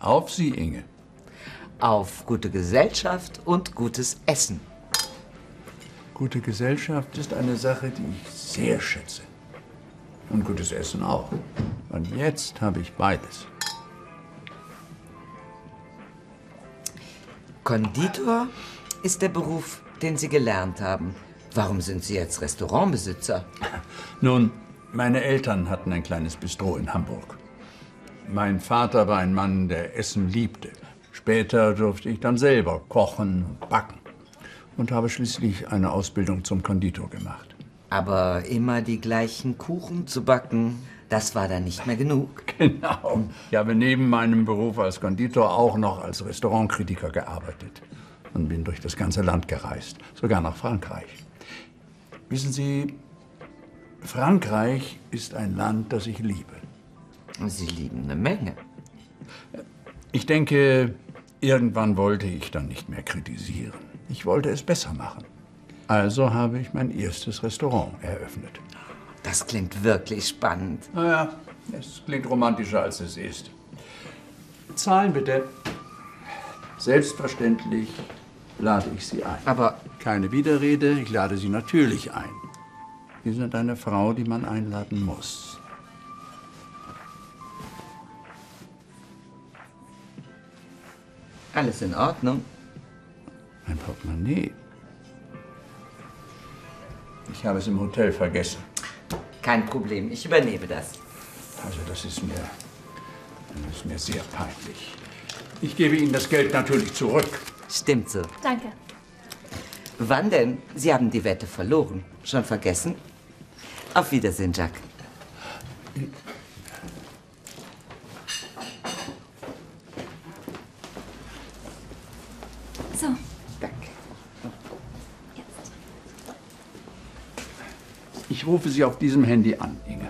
Auf Sie, Inge. Auf gute Gesellschaft und gutes Essen. Gute Gesellschaft ist eine Sache, die ich sehr schätze. Und gutes Essen auch. Und jetzt habe ich beides. Konditor ist der Beruf, den Sie gelernt haben. Warum sind Sie jetzt Restaurantbesitzer? Nun, meine Eltern hatten ein kleines Bistro in Hamburg. Mein Vater war ein Mann, der Essen liebte. Später durfte ich dann selber kochen und backen und habe schließlich eine Ausbildung zum Konditor gemacht. Aber immer die gleichen Kuchen zu backen, das war dann nicht mehr genug. Genau. Ich habe neben meinem Beruf als Konditor auch noch als Restaurantkritiker gearbeitet und bin durch das ganze Land gereist, sogar nach Frankreich. Wissen Sie, Frankreich ist ein Land, das ich liebe. Sie lieben eine Menge. Ich denke, irgendwann wollte ich dann nicht mehr kritisieren. Ich wollte es besser machen. Also habe ich mein erstes Restaurant eröffnet. Das klingt wirklich spannend. Naja, es klingt romantischer, als es ist. Zahlen bitte. Selbstverständlich lade ich Sie ein. Aber Keine Widerrede, ich lade Sie natürlich ein. Sie sind eine Frau, die man einladen muss. Alles in Ordnung. Mein Portemonnaie. Ich habe es im Hotel vergessen. Kein Problem, ich übernehme das. Also das ist mir, das ist mir sehr peinlich. Ich gebe Ihnen das Geld natürlich zurück. Stimmt so. Danke. Wann denn? Sie haben die Wette verloren. Schon vergessen? Auf Wiedersehen, Jack. So, Danke. jetzt. Ich rufe Sie auf diesem Handy an, Inge.